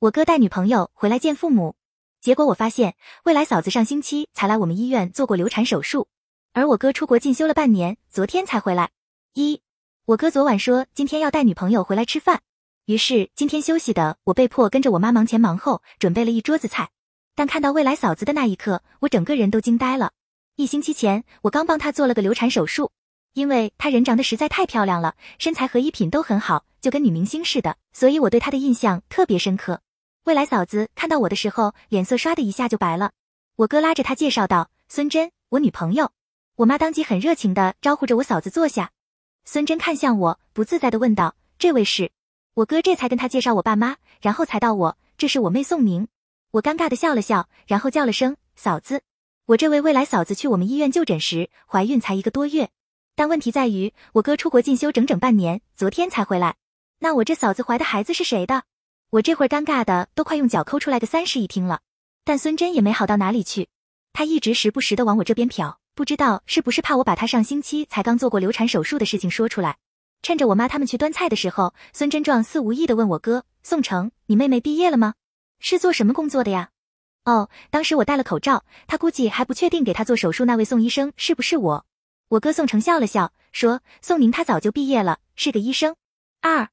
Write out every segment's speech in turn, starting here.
我哥带女朋友回来见父母，结果我发现未来嫂子上星期才来我们医院做过流产手术，而我哥出国进修了半年，昨天才回来。一，我哥昨晚说今天要带女朋友回来吃饭，于是今天休息的我被迫跟着我妈忙前忙后准备了一桌子菜。但看到未来嫂子的那一刻，我整个人都惊呆了。一星期前我刚帮她做了个流产手术，因为她人长得实在太漂亮了，身材和衣品都很好，就跟女明星似的，所以我对她的印象特别深刻。未来嫂子看到我的时候，脸色唰的一下就白了。我哥拉着她介绍道：“孙真，我女朋友。”我妈当即很热情的招呼着我嫂子坐下。孙真看向我，不自在的问道：“这位是？”我哥这才跟他介绍我爸妈，然后才到我：“这是我妹宋明。”我尴尬的笑了笑，然后叫了声“嫂子”。我这位未来嫂子去我们医院就诊时，怀孕才一个多月，但问题在于我哥出国进修整整半年，昨天才回来。那我这嫂子怀的孩子是谁的？我这会儿尴尬的都快用脚抠出来个三室一厅了，但孙真也没好到哪里去，他一直时不时的往我这边瞟，不知道是不是怕我把他上星期才刚做过流产手术的事情说出来。趁着我妈他们去端菜的时候，孙真状似无意的问我哥宋成：“你妹妹毕业了吗？是做什么工作的呀？”哦，当时我戴了口罩，他估计还不确定给他做手术那位宋医生是不是我。我哥宋成笑了笑，说：“宋宁他早就毕业了，是个医生。”二。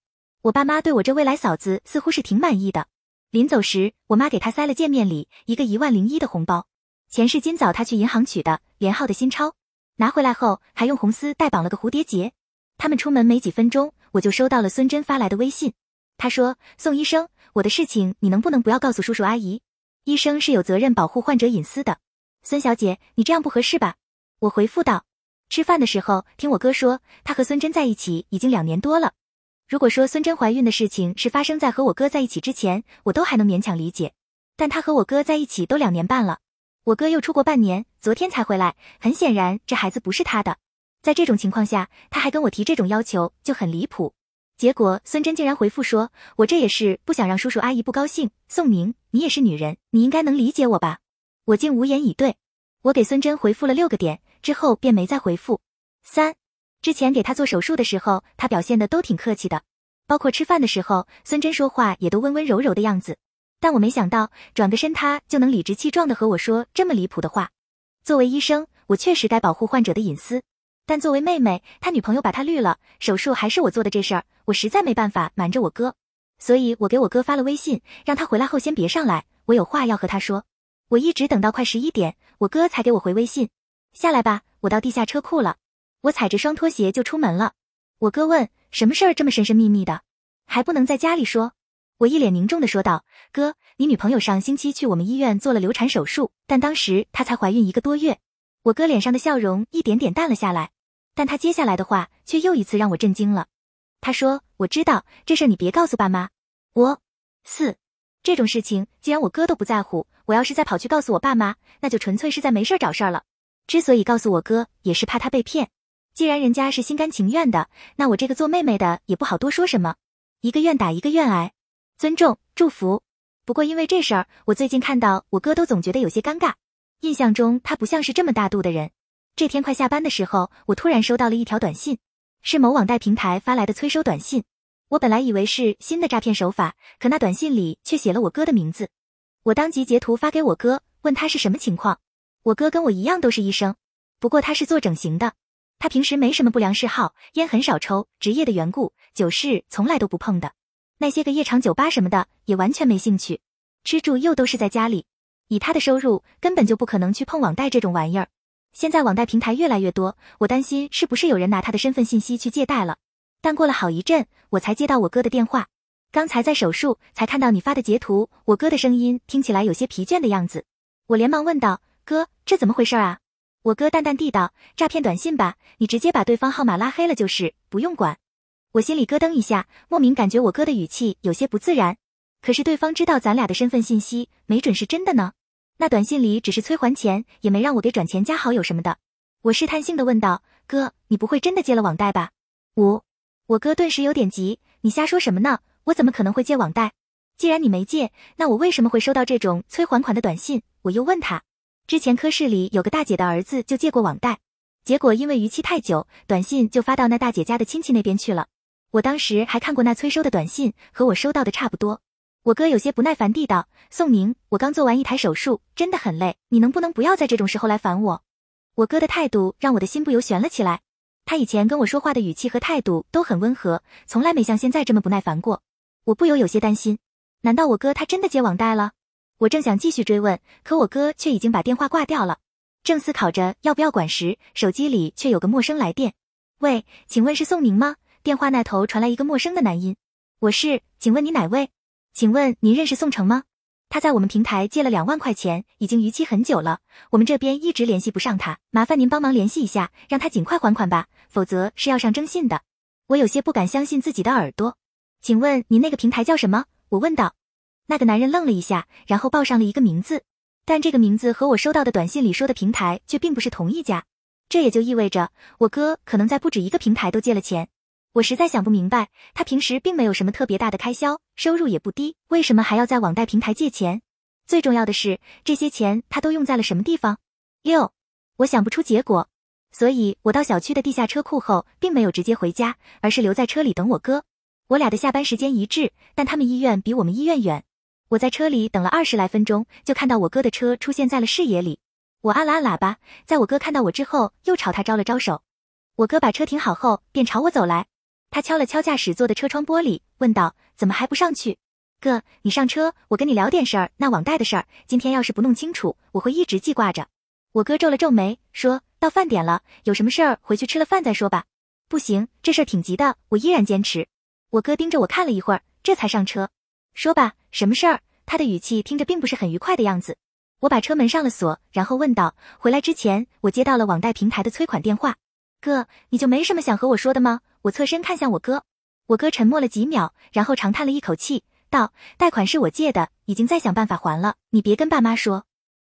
我爸妈对我这未来嫂子似乎是挺满意的。临走时，我妈给她塞了见面礼，一个一万零一的红包，钱是今早她去银行取的，连号的新钞。拿回来后还用红丝带绑了个蝴蝶结。他们出门没几分钟，我就收到了孙真发来的微信。他说：“宋医生，我的事情你能不能不要告诉叔叔阿姨？医生是有责任保护患者隐私的。孙小姐，你这样不合适吧？”我回复道：“吃饭的时候听我哥说，他和孙真在一起已经两年多了。”如果说孙真怀孕的事情是发生在和我哥在一起之前，我都还能勉强理解。但他和我哥在一起都两年半了，我哥又出国半年，昨天才回来，很显然这孩子不是他的。在这种情况下，他还跟我提这种要求，就很离谱。结果孙真竟然回复说：“我这也是不想让叔叔阿姨不高兴。”宋宁，你也是女人，你应该能理解我吧？我竟无言以对。我给孙真回复了六个点之后，便没再回复。三。之前给他做手术的时候，他表现的都挺客气的，包括吃饭的时候，孙真说话也都温温柔柔的样子。但我没想到，转个身他就能理直气壮的和我说这么离谱的话。作为医生，我确实该保护患者的隐私，但作为妹妹，他女朋友把他绿了，手术还是我做的这事儿，我实在没办法瞒着我哥，所以我给我哥发了微信，让他回来后先别上来，我有话要和他说。我一直等到快十一点，我哥才给我回微信，下来吧，我到地下车库了。我踩着双拖鞋就出门了。我哥问：“什么事儿这么神神秘秘的，还不能在家里说？”我一脸凝重的说道：“哥，你女朋友上星期去我们医院做了流产手术，但当时她才怀孕一个多月。”我哥脸上的笑容一点点淡了下来，但他接下来的话却又一次让我震惊了。他说：“我知道这事儿，你别告诉爸妈。”我四这种事情，既然我哥都不在乎，我要是再跑去告诉我爸妈，那就纯粹是在没事找事儿了。之所以告诉我哥，也是怕他被骗。既然人家是心甘情愿的，那我这个做妹妹的也不好多说什么。一个愿打一个愿挨，尊重祝福。不过因为这事儿，我最近看到我哥都总觉得有些尴尬。印象中他不像是这么大度的人。这天快下班的时候，我突然收到了一条短信，是某网贷平台发来的催收短信。我本来以为是新的诈骗手法，可那短信里却写了我哥的名字。我当即截图发给我哥，问他是什么情况。我哥跟我一样都是医生，不过他是做整形的。他平时没什么不良嗜好，烟很少抽，职业的缘故，酒是从来都不碰的。那些个夜场酒吧什么的也完全没兴趣，吃住又都是在家里。以他的收入，根本就不可能去碰网贷这种玩意儿。现在网贷平台越来越多，我担心是不是有人拿他的身份信息去借贷了。但过了好一阵，我才接到我哥的电话。刚才在手术，才看到你发的截图。我哥的声音听起来有些疲倦的样子。我连忙问道：“哥，这怎么回事啊？”我哥淡淡地道：“诈骗短信吧，你直接把对方号码拉黑了就是，不用管。”我心里咯噔一下，莫名感觉我哥的语气有些不自然。可是对方知道咱俩的身份信息，没准是真的呢。那短信里只是催还钱，也没让我给转钱加好友什么的。我试探性的问道：“哥，你不会真的借了网贷吧？”五，我哥顿时有点急：“你瞎说什么呢？我怎么可能会借网贷？既然你没借，那我为什么会收到这种催还款的短信？”我又问他。之前科室里有个大姐的儿子就借过网贷，结果因为逾期太久，短信就发到那大姐家的亲戚那边去了。我当时还看过那催收的短信，和我收到的差不多。我哥有些不耐烦地道：“宋宁，我刚做完一台手术，真的很累，你能不能不要在这种时候来烦我？”我哥的态度让我的心不由悬了起来。他以前跟我说话的语气和态度都很温和，从来没像现在这么不耐烦过。我不由有些担心，难道我哥他真的接网贷了？我正想继续追问，可我哥却已经把电话挂掉了。正思考着要不要管时，手机里却有个陌生来电。喂，请问是宋明吗？电话那头传来一个陌生的男音。我是，请问你哪位？请问您认识宋城吗？他在我们平台借了两万块钱，已经逾期很久了，我们这边一直联系不上他，麻烦您帮忙联系一下，让他尽快还款吧，否则是要上征信的。我有些不敢相信自己的耳朵。请问您那个平台叫什么？我问道。那个男人愣了一下，然后报上了一个名字，但这个名字和我收到的短信里说的平台却并不是同一家，这也就意味着我哥可能在不止一个平台都借了钱。我实在想不明白，他平时并没有什么特别大的开销，收入也不低，为什么还要在网贷平台借钱？最重要的是，这些钱他都用在了什么地方？六，我想不出结果，所以我到小区的地下车库后，并没有直接回家，而是留在车里等我哥。我俩的下班时间一致，但他们医院比我们医院远。我在车里等了二十来分钟，就看到我哥的车出现在了视野里。我按了按喇叭，在我哥看到我之后，又朝他招了招手。我哥把车停好后，便朝我走来。他敲了敲驾驶座的车窗玻璃，问道：“怎么还不上去？哥，你上车，我跟你聊点事儿。那网贷的事儿，今天要是不弄清楚，我会一直记挂着。”我哥皱了皱眉，说到饭点了，有什么事儿回去吃了饭再说吧。不行，这事儿挺急的，我依然坚持。我哥盯着我看了一会儿，这才上车。说吧，什么事儿？他的语气听着并不是很愉快的样子。我把车门上了锁，然后问道：“回来之前，我接到了网贷平台的催款电话。哥，你就没什么想和我说的吗？”我侧身看向我哥，我哥沉默了几秒，然后长叹了一口气，道：“贷款是我借的，已经在想办法还了，你别跟爸妈说。”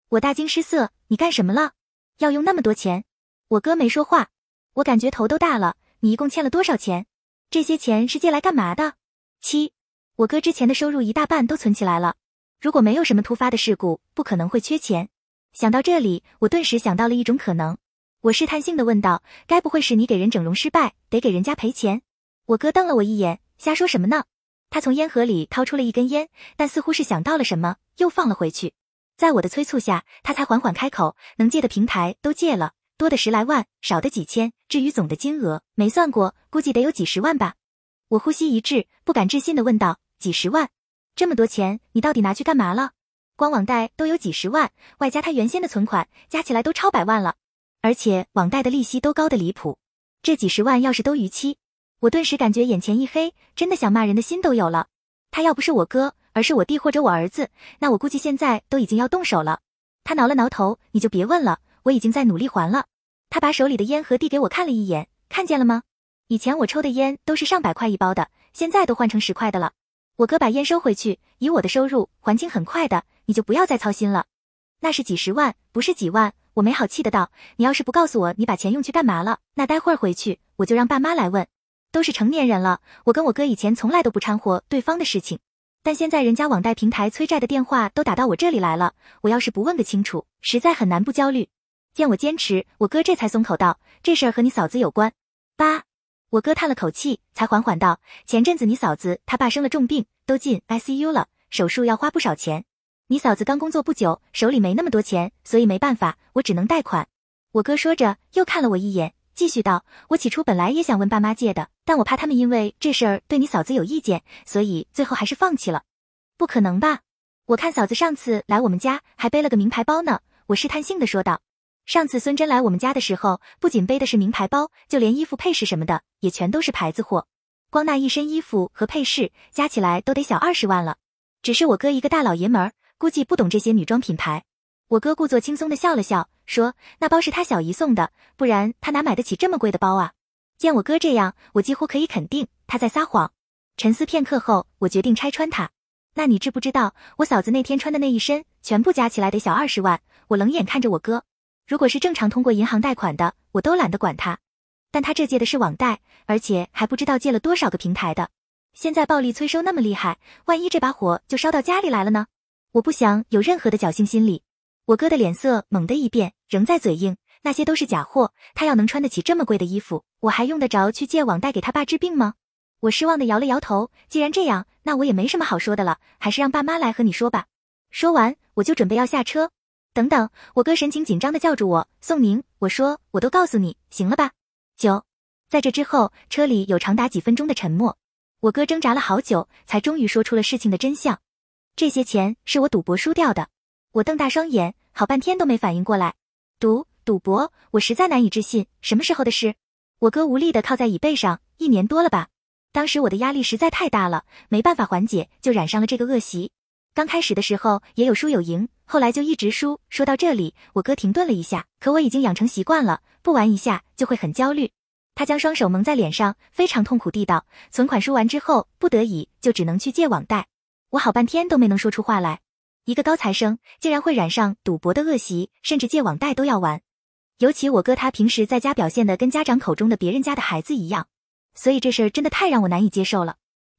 我大惊失色：“你干什么了？要用那么多钱？”我哥没说话，我感觉头都大了。你一共欠了多少钱？这些钱是借来干嘛的？七，我哥之前的收入一大半都存起来了，如果没有什么突发的事故，不可能会缺钱。想到这里，我顿时想到了一种可能。我试探性的问道：“该不会是你给人整容失败，得给人家赔钱？”我哥瞪了我一眼，瞎说什么呢？他从烟盒里掏出了一根烟，但似乎是想到了什么，又放了回去。在我的催促下，他才缓缓开口：“能借的平台都借了，多的十来万，少的几千。至于总的金额，没算过，估计得有几十万吧。”我呼吸一滞，不敢置信的问道：“几十万？这么多钱，你到底拿去干嘛了？光网贷都有几十万，外加他原先的存款，加起来都超百万了。”而且网贷的利息都高的离谱，这几十万要是都逾期，我顿时感觉眼前一黑，真的想骂人的心都有了。他要不是我哥，而是我弟或者我儿子，那我估计现在都已经要动手了。他挠了挠头，你就别问了，我已经在努力还了。他把手里的烟盒递给我看了一眼，看见了吗？以前我抽的烟都是上百块一包的，现在都换成十块的了。我哥把烟收回去，以我的收入还清很快的，你就不要再操心了。那是几十万，不是几万。我没好气的道：“你要是不告诉我你把钱用去干嘛了，那待会儿回去我就让爸妈来问。都是成年人了，我跟我哥以前从来都不掺和对方的事情，但现在人家网贷平台催债的电话都打到我这里来了，我要是不问个清楚，实在很难不焦虑。见我坚持，我哥这才松口道：这事儿和你嫂子有关。爸，我哥叹了口气，才缓缓道：前阵子你嫂子她爸生了重病，都进 ICU 了，手术要花不少钱。”你嫂子刚工作不久，手里没那么多钱，所以没办法，我只能贷款。我哥说着，又看了我一眼，继续道：“我起初本来也想问爸妈借的，但我怕他们因为这事儿对你嫂子有意见，所以最后还是放弃了。”不可能吧？我看嫂子上次来我们家还背了个名牌包呢。我试探性的说道：“上次孙真来我们家的时候，不仅背的是名牌包，就连衣服配饰什么的也全都是牌子货，光那一身衣服和配饰加起来都得小二十万了。只是我哥一个大老爷们儿。”估计不懂这些女装品牌，我哥故作轻松的笑了笑，说：“那包是他小姨送的，不然他哪买得起这么贵的包啊？”见我哥这样，我几乎可以肯定他在撒谎。沉思片刻后，我决定拆穿他。那你知不知道，我嫂子那天穿的那一身，全部加起来得小二十万？我冷眼看着我哥，如果是正常通过银行贷款的，我都懒得管他，但他这借的是网贷，而且还不知道借了多少个平台的。现在暴力催收那么厉害，万一这把火就烧到家里来了呢？我不想有任何的侥幸心理。我哥的脸色猛地一变，仍在嘴硬，那些都是假货。他要能穿得起这么贵的衣服，我还用得着去借网贷给他爸治病吗？我失望的摇了摇头。既然这样，那我也没什么好说的了，还是让爸妈来和你说吧。说完，我就准备要下车。等等，我哥神情紧张的叫住我，宋宁，我说我都告诉你，行了吧？九，在这之后，车里有长达几分钟的沉默。我哥挣扎了好久，才终于说出了事情的真相。这些钱是我赌博输掉的。我瞪大双眼，好半天都没反应过来。赌赌博，我实在难以置信，什么时候的事？我哥无力的靠在椅背上，一年多了吧。当时我的压力实在太大了，没办法缓解，就染上了这个恶习。刚开始的时候也有输有赢，后来就一直输。说到这里，我哥停顿了一下，可我已经养成习惯了，不玩一下就会很焦虑。他将双手蒙在脸上，非常痛苦地道：“存款输完之后，不得已就只能去借网贷。”我好半天都没能说出话来。一个高材生竟然会染上赌博的恶习，甚至借网贷都要玩。尤其我哥他平时在家表现的跟家长口中的别人家的孩子一样，所以这事儿真的太让我难以接受了。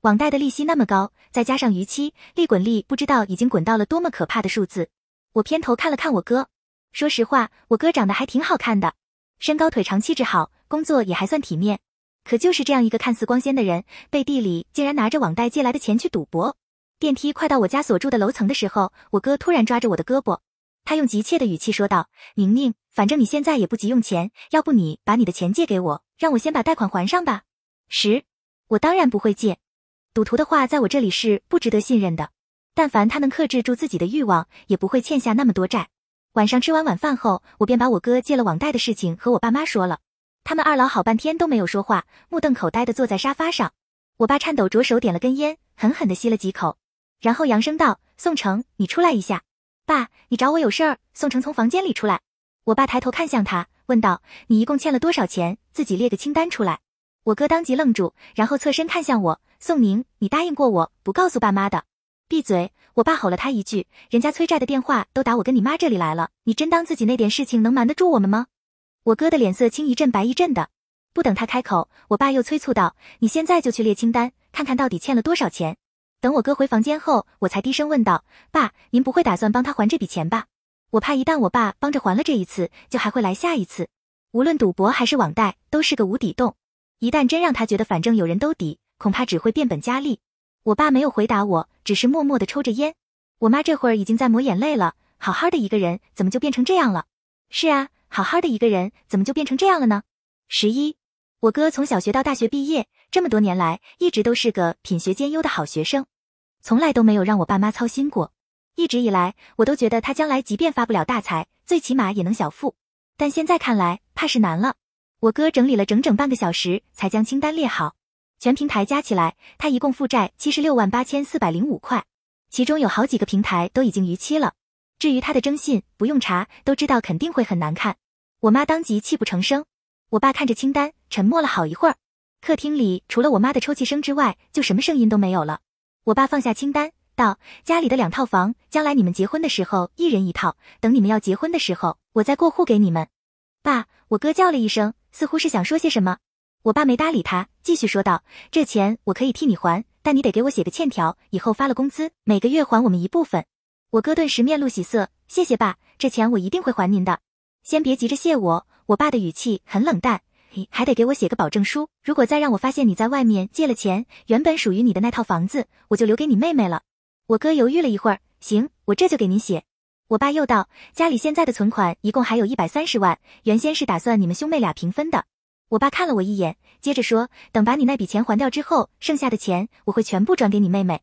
网贷的利息那么高，再加上逾期，利滚利不知道已经滚到了多么可怕的数字。我偏头看了看我哥，说实话，我哥长得还挺好看的，身高腿长，气质好。工作也还算体面，可就是这样一个看似光鲜的人，背地里竟然拿着网贷借来的钱去赌博。电梯快到我家所住的楼层的时候，我哥突然抓着我的胳膊，他用急切的语气说道：“宁宁，反正你现在也不急用钱，要不你把你的钱借给我，让我先把贷款还上吧。”十，我当然不会借，赌徒的话在我这里是不值得信任的。但凡他能克制住自己的欲望，也不会欠下那么多债。晚上吃完晚饭后，我便把我哥借了网贷的事情和我爸妈说了。他们二老好半天都没有说话，目瞪口呆的坐在沙发上。我爸颤抖着手点了根烟，狠狠的吸了几口，然后扬声道：“宋成，你出来一下。”“爸，你找我有事儿？”宋成从房间里出来。我爸抬头看向他，问道：“你一共欠了多少钱？自己列个清单出来。”我哥当即愣住，然后侧身看向我：“宋宁，你答应过我不告诉爸妈的。”“闭嘴！”我爸吼了他一句：“人家催债的电话都打我跟你妈这里来了，你真当自己那点事情能瞒得住我们吗？”我哥的脸色青一阵白一阵的，不等他开口，我爸又催促道：“你现在就去列清单，看看到底欠了多少钱。”等我哥回房间后，我才低声问道：“爸，您不会打算帮他还这笔钱吧？我怕一旦我爸帮着还了这一次，就还会来下一次。无论赌博还是网贷，都是个无底洞。一旦真让他觉得反正有人兜底，恐怕只会变本加厉。”我爸没有回答我，只是默默的抽着烟。我妈这会儿已经在抹眼泪了，好好的一个人，怎么就变成这样了？是啊。好好的一个人，怎么就变成这样了呢？十一，我哥从小学到大学毕业，这么多年来一直都是个品学兼优的好学生，从来都没有让我爸妈操心过。一直以来，我都觉得他将来即便发不了大财，最起码也能小富。但现在看来，怕是难了。我哥整理了整整半个小时，才将清单列好。全平台加起来，他一共负债七十六万八千四百零五块，其中有好几个平台都已经逾期了。至于他的征信，不用查都知道肯定会很难看。我妈当即泣不成声。我爸看着清单，沉默了好一会儿。客厅里除了我妈的抽泣声之外，就什么声音都没有了。我爸放下清单，道：“家里的两套房，将来你们结婚的时候一人一套。等你们要结婚的时候，我再过户给你们。”爸，我哥叫了一声，似乎是想说些什么。我爸没搭理他，继续说道：“这钱我可以替你还，但你得给我写个欠条，以后发了工资，每个月还我们一部分。”我哥顿时面露喜色，谢谢爸，这钱我一定会还您的。先别急着谢我，我爸的语气很冷淡，你还得给我写个保证书。如果再让我发现你在外面借了钱，原本属于你的那套房子，我就留给你妹妹了。我哥犹豫了一会儿，行，我这就给您写。我爸又道，家里现在的存款一共还有一百三十万，原先是打算你们兄妹俩平分的。我爸看了我一眼，接着说，等把你那笔钱还掉之后，剩下的钱我会全部转给你妹妹。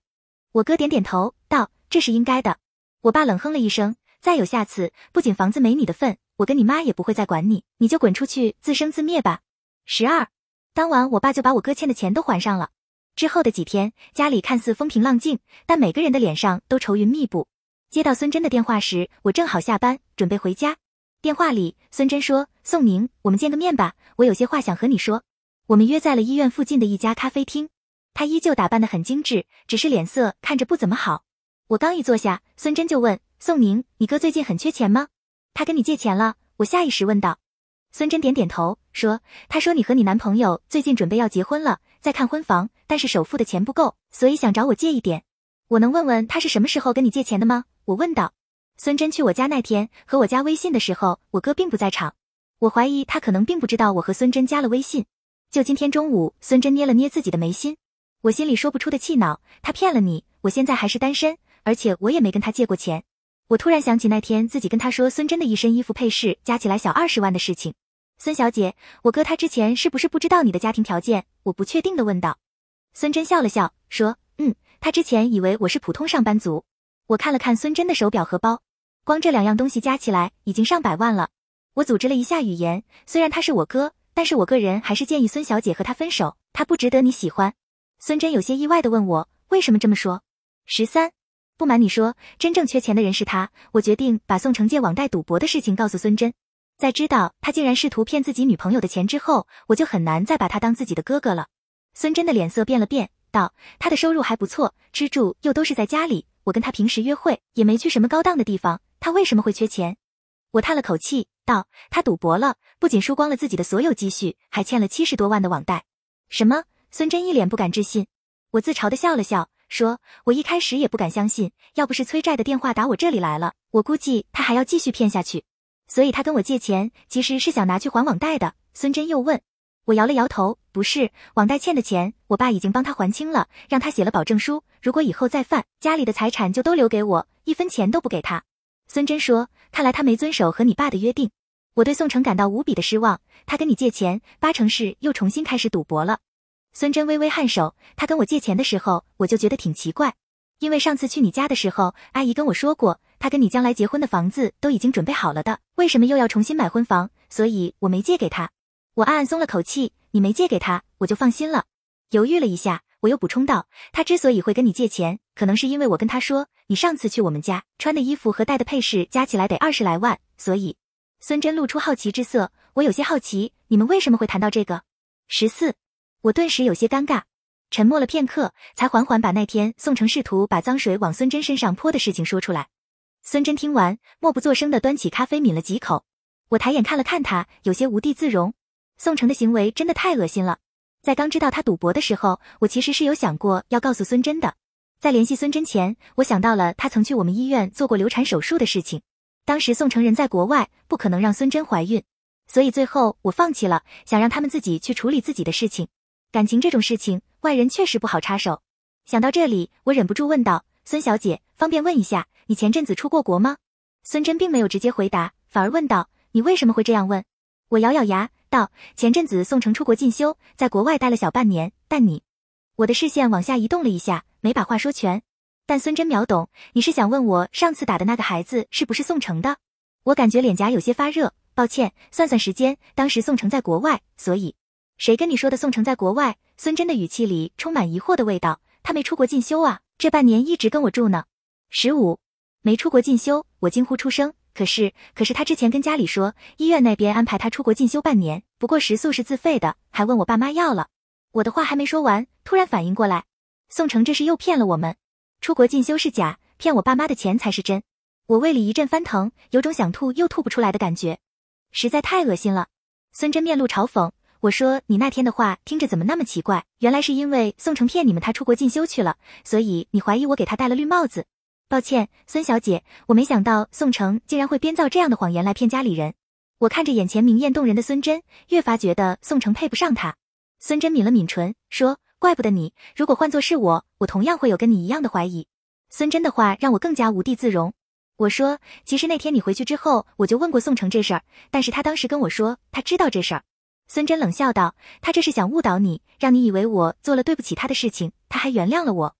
我哥点点头，道，这是应该的。我爸冷哼了一声，再有下次，不仅房子没你的份，我跟你妈也不会再管你，你就滚出去自生自灭吧。十二，当晚我爸就把我哥欠的钱都还上了。之后的几天，家里看似风平浪静，但每个人的脸上都愁云密布。接到孙真的电话时，我正好下班，准备回家。电话里，孙真说：“宋宁，我们见个面吧，我有些话想和你说。”我们约在了医院附近的一家咖啡厅。他依旧打扮得很精致，只是脸色看着不怎么好。我刚一坐下，孙真就问宋宁：“你哥最近很缺钱吗？他跟你借钱了？”我下意识问道。孙真点点头，说：“他说你和你男朋友最近准备要结婚了，在看婚房，但是首付的钱不够，所以想找我借一点。我能问问他是什么时候跟你借钱的吗？”我问道。孙真去我家那天和我加微信的时候，我哥并不在场。我怀疑他可能并不知道我和孙真加了微信。就今天中午，孙真捏了捏自己的眉心，我心里说不出的气恼，他骗了你，我现在还是单身，而且我也没跟他借过钱。我突然想起那天自己跟他说孙真的一身衣服配饰加起来小二十万的事情。孙小姐，我哥他之前是不是不知道你的家庭条件？我不确定的问道。孙真笑了笑，说：“嗯，他之前以为我是普通上班族。”我看了看孙真的手表和包，光这两样东西加起来已经上百万了。我组织了一下语言，虽然他是我哥，但是我个人还是建议孙小姐和他分手，他不值得你喜欢。孙真有些意外的问我为什么这么说。十三，不瞒你说，真正缺钱的人是他。我决定把宋城借网贷赌博的事情告诉孙真，在知道他竟然试图骗自己女朋友的钱之后，我就很难再把他当自己的哥哥了。孙真的脸色变了变，道：“他的收入还不错，吃住又都是在家里。我跟他平时约会也没去什么高档的地方，他为什么会缺钱？”我叹了口气，道：“他赌博了，不仅输光了自己的所有积蓄，还欠了七十多万的网贷。”什么？孙真一脸不敢置信，我自嘲的笑了笑，说：“我一开始也不敢相信，要不是催债的电话打我这里来了，我估计他还要继续骗下去。所以他跟我借钱，其实是想拿去还网贷的。”孙真又问，我摇了摇头，不是，网贷欠的钱，我爸已经帮他还清了，让他写了保证书，如果以后再犯，家里的财产就都留给我，一分钱都不给他。孙真说：“看来他没遵守和你爸的约定。”我对宋城感到无比的失望，他跟你借钱，八成是又重新开始赌博了。孙真微微颔首，他跟我借钱的时候，我就觉得挺奇怪，因为上次去你家的时候，阿姨跟我说过，他跟你将来结婚的房子都已经准备好了的，为什么又要重新买婚房？所以我没借给他。我暗暗松了口气，你没借给他，我就放心了。犹豫了一下，我又补充道，他之所以会跟你借钱，可能是因为我跟他说，你上次去我们家穿的衣服和戴的配饰加起来得二十来万，所以孙真露出好奇之色。我有些好奇，你们为什么会谈到这个？十四。我顿时有些尴尬，沉默了片刻，才缓缓把那天宋城试图把脏水往孙真身上泼的事情说出来。孙真听完，默不作声的端起咖啡抿了几口。我抬眼看了看他，有些无地自容。宋城的行为真的太恶心了。在刚知道他赌博的时候，我其实是有想过要告诉孙真的。在联系孙真前，我想到了他曾去我们医院做过流产手术的事情。当时宋成人在国外，不可能让孙真怀孕，所以最后我放弃了，想让他们自己去处理自己的事情。感情这种事情，外人确实不好插手。想到这里，我忍不住问道：“孙小姐，方便问一下，你前阵子出过国吗？”孙真并没有直接回答，反而问道：“你为什么会这样问？”我咬咬牙道：“前阵子宋城出国进修，在国外待了小半年。但你……”我的视线往下移动了一下，没把话说全。但孙真秒懂，你是想问我上次打的那个孩子是不是宋城的？我感觉脸颊有些发热。抱歉，算算时间，当时宋城在国外，所以。谁跟你说的？宋城在国外？孙真的语气里充满疑惑的味道。他没出国进修啊，这半年一直跟我住呢。十五，没出国进修，我惊呼出声。可是，可是他之前跟家里说，医院那边安排他出国进修半年，不过食宿是自费的，还问我爸妈要了。我的话还没说完，突然反应过来，宋城这是又骗了我们。出国进修是假，骗我爸妈的钱才是真。我胃里一阵翻腾，有种想吐又吐不出来的感觉，实在太恶心了。孙真面露嘲讽。我说你那天的话听着怎么那么奇怪？原来是因为宋城骗你们他出国进修去了，所以你怀疑我给他戴了绿帽子。抱歉，孙小姐，我没想到宋城竟然会编造这样的谎言来骗家里人。我看着眼前明艳动人的孙真，越发觉得宋城配不上他。孙真抿了抿唇，说：“怪不得你，如果换作是我，我同样会有跟你一样的怀疑。”孙真的话让我更加无地自容。我说：“其实那天你回去之后，我就问过宋城这事儿，但是他当时跟我说他知道这事儿。”孙真冷笑道：“他这是想误导你，让你以为我做了对不起他的事情，他还原谅了我。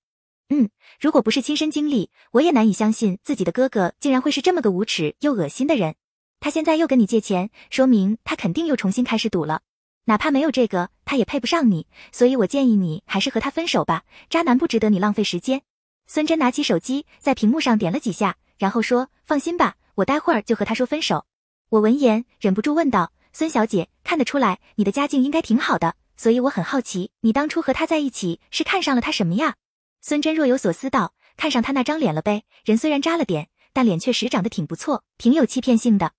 嗯，如果不是亲身经历，我也难以相信自己的哥哥竟然会是这么个无耻又恶心的人。他现在又跟你借钱，说明他肯定又重新开始赌了。哪怕没有这个，他也配不上你。所以我建议你还是和他分手吧，渣男不值得你浪费时间。”孙真拿起手机，在屏幕上点了几下，然后说：“放心吧，我待会儿就和他说分手。”我闻言忍不住问道。孙小姐，看得出来你的家境应该挺好的，所以我很好奇，你当初和他在一起是看上了他什么呀？孙真若有所思道：“看上他那张脸了呗，人虽然渣了点，但脸确实长得挺不错，挺有欺骗性的。”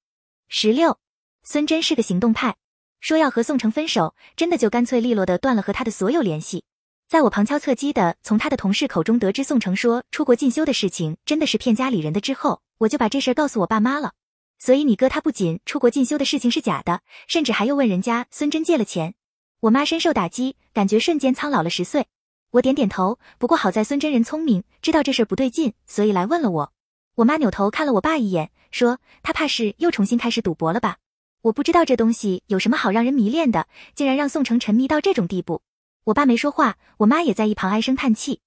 十六，孙真是个行动派，说要和宋城分手，真的就干脆利落的断了和他的所有联系。在我旁敲侧击的从他的同事口中得知宋城说出国进修的事情真的是骗家里人的之后，我就把这事告诉我爸妈了。所以你哥他不仅出国进修的事情是假的，甚至还又问人家孙真借了钱。我妈深受打击，感觉瞬间苍老了十岁。我点点头，不过好在孙真人聪明，知道这事儿不对劲，所以来问了我。我妈扭头看了我爸一眼，说他怕是又重新开始赌博了吧？我不知道这东西有什么好让人迷恋的，竟然让宋城沉迷到这种地步。我爸没说话，我妈也在一旁唉声叹气。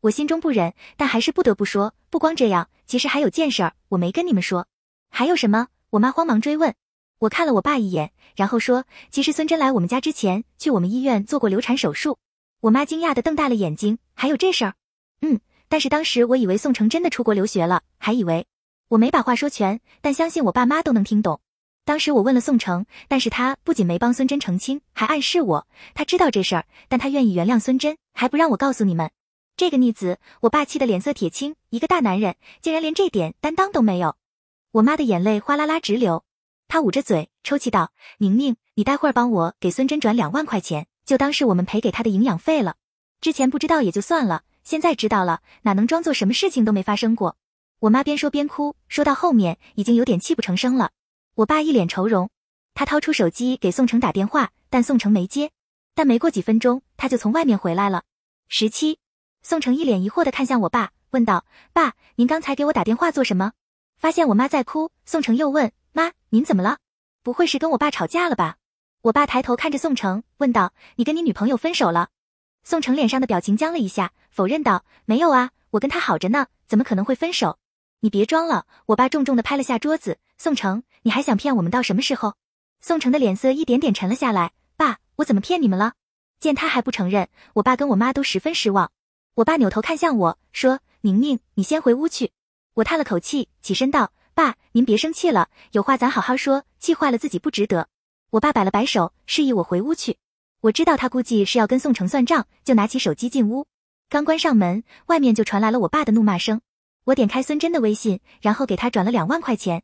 我心中不忍，但还是不得不说。不光这样，其实还有件事儿，我没跟你们说。还有什么？我妈慌忙追问。我看了我爸一眼，然后说：“其实孙真来我们家之前，去我们医院做过流产手术。”我妈惊讶的瞪大了眼睛，还有这事儿？嗯。但是当时我以为宋城真的出国留学了，还以为我没把话说全，但相信我爸妈都能听懂。当时我问了宋城，但是他不仅没帮孙真澄清，还暗示我他知道这事儿，但他愿意原谅孙真，还不让我告诉你们。这个逆子，我爸气得脸色铁青，一个大男人竟然连这点担当都没有。我妈的眼泪哗啦啦直流，她捂着嘴抽泣道：“宁宁，你待会儿帮我给孙真转两万块钱，就当是我们赔给他的营养费了。之前不知道也就算了。”现在知道了，哪能装作什么事情都没发生过？我妈边说边哭，说到后面已经有点泣不成声了。我爸一脸愁容，他掏出手机给宋城打电话，但宋城没接。但没过几分钟，他就从外面回来了。十七，宋城一脸疑惑的看向我爸，问道：“爸，您刚才给我打电话做什么？”发现我妈在哭，宋城又问：“妈，您怎么了？不会是跟我爸吵架了吧？”我爸抬头看着宋城，问道：“你跟你女朋友分手了？”宋城脸上的表情僵了一下。否认道：“没有啊，我跟他好着呢，怎么可能会分手？你别装了。”我爸重重的拍了下桌子。宋城，你还想骗我们到什么时候？宋城的脸色一点点沉了下来。爸，我怎么骗你们了？见他还不承认，我爸跟我妈都十分失望。我爸扭头看向我说：“宁宁，你先回屋去。”我叹了口气，起身道：“爸，您别生气了，有话咱好好说，气坏了自己不值得。”我爸摆了摆手，示意我回屋去。我知道他估计是要跟宋城算账，就拿起手机进屋。刚关上门，外面就传来了我爸的怒骂声。我点开孙真的微信，然后给他转了两万块钱。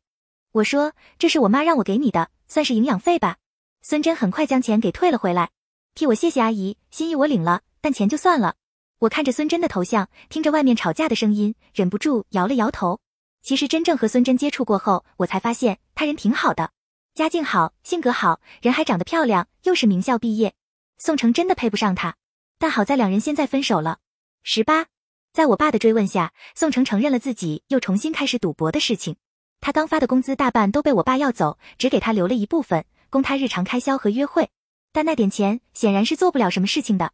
我说：“这是我妈让我给你的，算是营养费吧。”孙真很快将钱给退了回来，替我谢谢阿姨，心意我领了，但钱就算了。我看着孙真的头像，听着外面吵架的声音，忍不住摇了摇头。其实真正和孙真接触过后，我才发现他人挺好的，家境好，性格好，人还长得漂亮，又是名校毕业。宋城真的配不上他，但好在两人现在分手了。十八，在我爸的追问下，宋城承认了自己又重新开始赌博的事情。他刚发的工资大半都被我爸要走，只给他留了一部分，供他日常开销和约会。但那点钱显然是做不了什么事情的。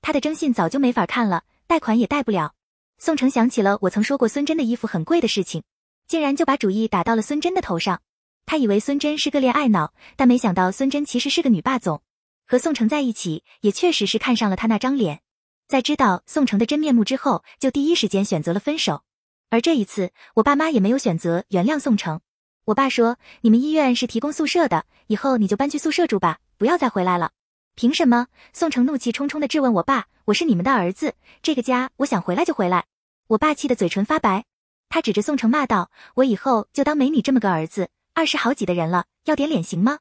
他的征信早就没法看了，贷款也贷不了。宋城想起了我曾说过孙真的衣服很贵的事情，竟然就把主意打到了孙真的头上。他以为孙真是个恋爱脑，但没想到孙真其实是个女霸总。和宋城在一起，也确实是看上了他那张脸。在知道宋城的真面目之后，就第一时间选择了分手。而这一次，我爸妈也没有选择原谅宋城。我爸说：“你们医院是提供宿舍的，以后你就搬去宿舍住吧，不要再回来了。”凭什么？宋城怒气冲冲地质问我爸：“我是你们的儿子，这个家我想回来就回来。”我爸气得嘴唇发白，他指着宋城骂道：“我以后就当没你这么个儿子，二十好几的人了，要点脸行吗？”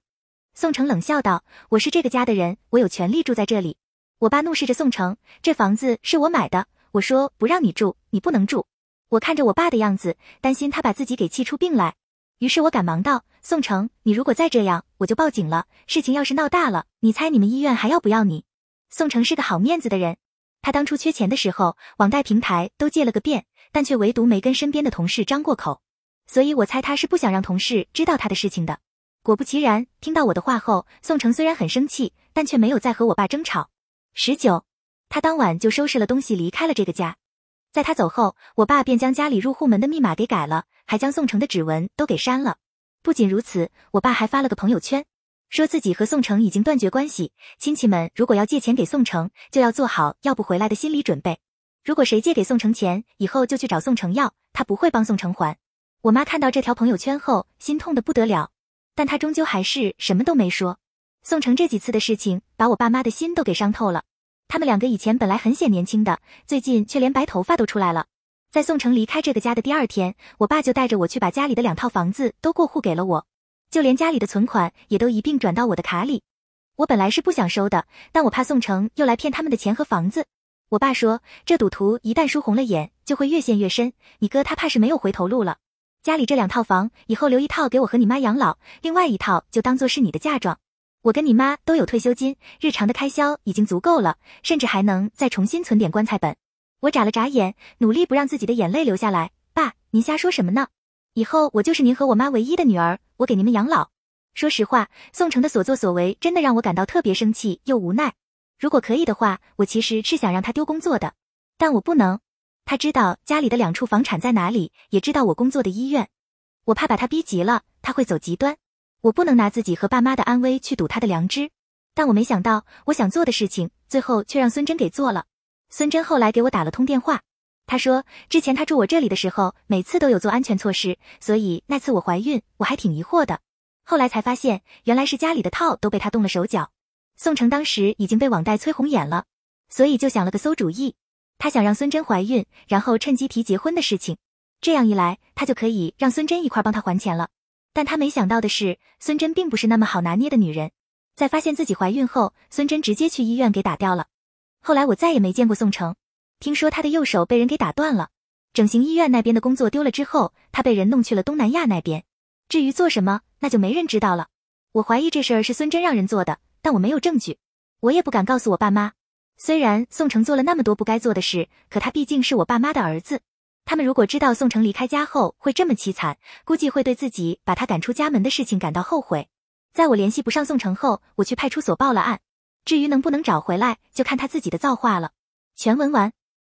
宋城冷笑道：“我是这个家的人，我有权利住在这里。”我爸怒视着宋城，这房子是我买的，我说不让你住，你不能住。我看着我爸的样子，担心他把自己给气出病来，于是我赶忙道：“宋城，你如果再这样，我就报警了。事情要是闹大了，你猜你们医院还要不要你？”宋城是个好面子的人，他当初缺钱的时候，网贷平台都借了个遍，但却唯独没跟身边的同事张过口，所以我猜他是不想让同事知道他的事情的。果不其然，听到我的话后，宋城虽然很生气，但却没有再和我爸争吵。十九，他当晚就收拾了东西离开了这个家。在他走后，我爸便将家里入户门的密码给改了，还将宋城的指纹都给删了。不仅如此，我爸还发了个朋友圈，说自己和宋城已经断绝关系。亲戚们如果要借钱给宋城，就要做好要不回来的心理准备。如果谁借给宋城钱，以后就去找宋城要，他不会帮宋城还。我妈看到这条朋友圈后，心痛的不得了，但她终究还是什么都没说。宋城这几次的事情，把我爸妈的心都给伤透了。他们两个以前本来很显年轻的，最近却连白头发都出来了。在宋城离开这个家的第二天，我爸就带着我去把家里的两套房子都过户给了我，就连家里的存款也都一并转到我的卡里。我本来是不想收的，但我怕宋城又来骗他们的钱和房子。我爸说，这赌徒一旦输红了眼，就会越陷越深。你哥他怕是没有回头路了。家里这两套房，以后留一套给我和你妈养老，另外一套就当做是你的嫁妆。我跟你妈都有退休金，日常的开销已经足够了，甚至还能再重新存点棺材本。我眨了眨眼，努力不让自己的眼泪流下来。爸，您瞎说什么呢？以后我就是您和我妈唯一的女儿，我给你们养老。说实话，宋城的所作所为真的让我感到特别生气又无奈。如果可以的话，我其实是想让他丢工作的，但我不能。他知道家里的两处房产在哪里，也知道我工作的医院。我怕把他逼急了，他会走极端。我不能拿自己和爸妈的安危去赌他的良知。但我没想到，我想做的事情，最后却让孙真给做了。孙真后来给我打了通电话，他说之前他住我这里的时候，每次都有做安全措施，所以那次我怀孕，我还挺疑惑的。后来才发现，原来是家里的套都被他动了手脚。宋城当时已经被网贷催红眼了，所以就想了个馊主意。他想让孙珍怀孕，然后趁机提结婚的事情，这样一来，他就可以让孙珍一块帮他还钱了。但他没想到的是，孙珍并不是那么好拿捏的女人。在发现自己怀孕后，孙珍直接去医院给打掉了。后来我再也没见过宋城，听说他的右手被人给打断了。整形医院那边的工作丢了之后，他被人弄去了东南亚那边。至于做什么，那就没人知道了。我怀疑这事儿是孙珍让人做的，但我没有证据，我也不敢告诉我爸妈。虽然宋城做了那么多不该做的事，可他毕竟是我爸妈的儿子。他们如果知道宋城离开家后会这么凄惨，估计会对自己把他赶出家门的事情感到后悔。在我联系不上宋城后，我去派出所报了案。至于能不能找回来，就看他自己的造化了。全文完。